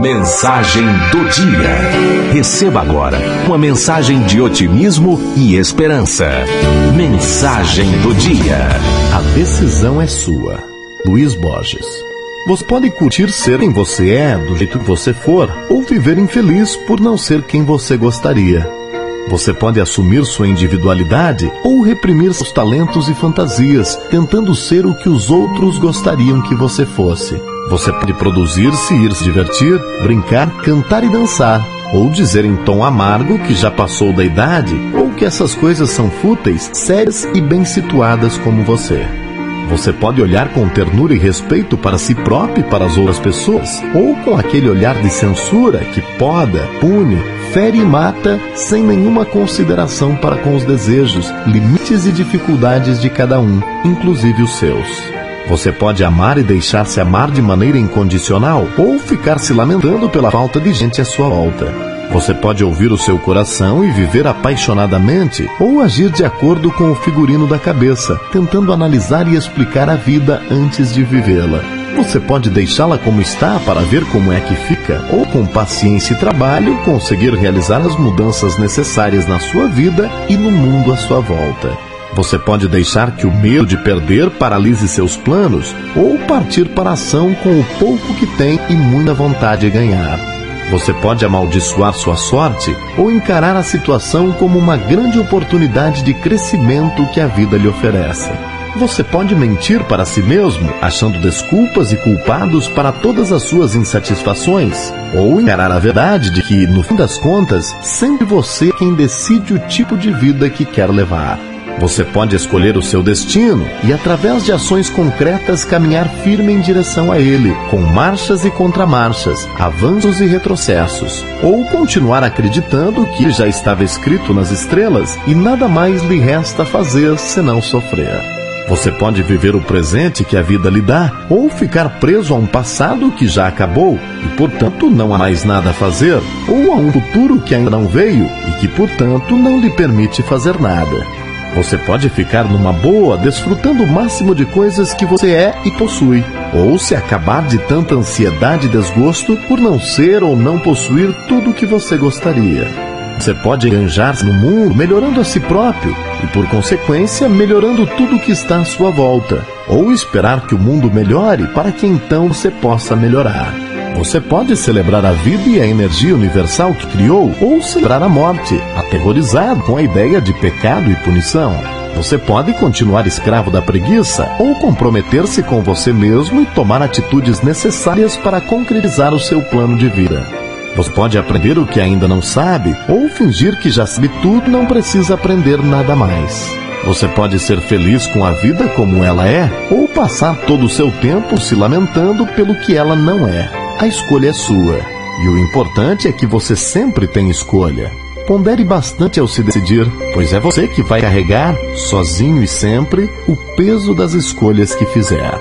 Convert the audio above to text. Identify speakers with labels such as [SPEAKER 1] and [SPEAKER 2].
[SPEAKER 1] Mensagem do dia. Receba agora uma mensagem de otimismo e esperança. Mensagem do dia.
[SPEAKER 2] A decisão é sua. Luiz Borges. Você pode curtir ser quem você é, do jeito que você for, ou viver infeliz por não ser quem você gostaria. Você pode assumir sua individualidade ou reprimir seus talentos e fantasias, tentando ser o que os outros gostariam que você fosse. Você pode produzir-se, ir se divertir, brincar, cantar e dançar. Ou dizer em tom amargo que já passou da idade, ou que essas coisas são fúteis, sérias e bem situadas como você. Você pode olhar com ternura e respeito para si próprio e para as outras pessoas, ou com aquele olhar de censura que poda, pune, fere e mata sem nenhuma consideração para com os desejos, limites e dificuldades de cada um, inclusive os seus. Você pode amar e deixar-se amar de maneira incondicional, ou ficar se lamentando pela falta de gente à sua volta. Você pode ouvir o seu coração e viver apaixonadamente, ou agir de acordo com o figurino da cabeça, tentando analisar e explicar a vida antes de vivê-la. Você pode deixá-la como está para ver como é que fica, ou com paciência e trabalho conseguir realizar as mudanças necessárias na sua vida e no mundo à sua volta. Você pode deixar que o medo de perder paralise seus planos, ou partir para a ação com o pouco que tem e muita vontade de ganhar. Você pode amaldiçoar sua sorte ou encarar a situação como uma grande oportunidade de crescimento que a vida lhe oferece. Você pode mentir para si mesmo, achando desculpas e culpados para todas as suas insatisfações, ou encarar a verdade de que, no fim das contas, sempre você é quem decide o tipo de vida que quer levar. Você pode escolher o seu destino e, através de ações concretas, caminhar firme em direção a ele, com marchas e contramarchas, avanços e retrocessos. Ou continuar acreditando que já estava escrito nas estrelas e nada mais lhe resta fazer senão sofrer. Você pode viver o presente que a vida lhe dá, ou ficar preso a um passado que já acabou e, portanto, não há mais nada a fazer, ou a um futuro que ainda não veio e que, portanto, não lhe permite fazer nada. Você pode ficar numa boa, desfrutando o máximo de coisas que você é e possui, ou se acabar de tanta ansiedade e desgosto por não ser ou não possuir tudo o que você gostaria. Você pode enganjar-se no mundo melhorando a si próprio e, por consequência, melhorando tudo que está à sua volta, ou esperar que o mundo melhore para que então você possa melhorar. Você pode celebrar a vida e a energia universal que criou, ou celebrar a morte, aterrorizado com a ideia de pecado e punição. Você pode continuar escravo da preguiça ou comprometer-se com você mesmo e tomar atitudes necessárias para concretizar o seu plano de vida. Você pode aprender o que ainda não sabe ou fingir que já sabe tudo e não precisa aprender nada mais. Você pode ser feliz com a vida como ela é ou passar todo o seu tempo se lamentando pelo que ela não é. A escolha é sua. E o importante é que você sempre tem escolha. Pondere bastante ao se decidir, pois é você que vai carregar, sozinho e sempre, o peso das escolhas que fizer.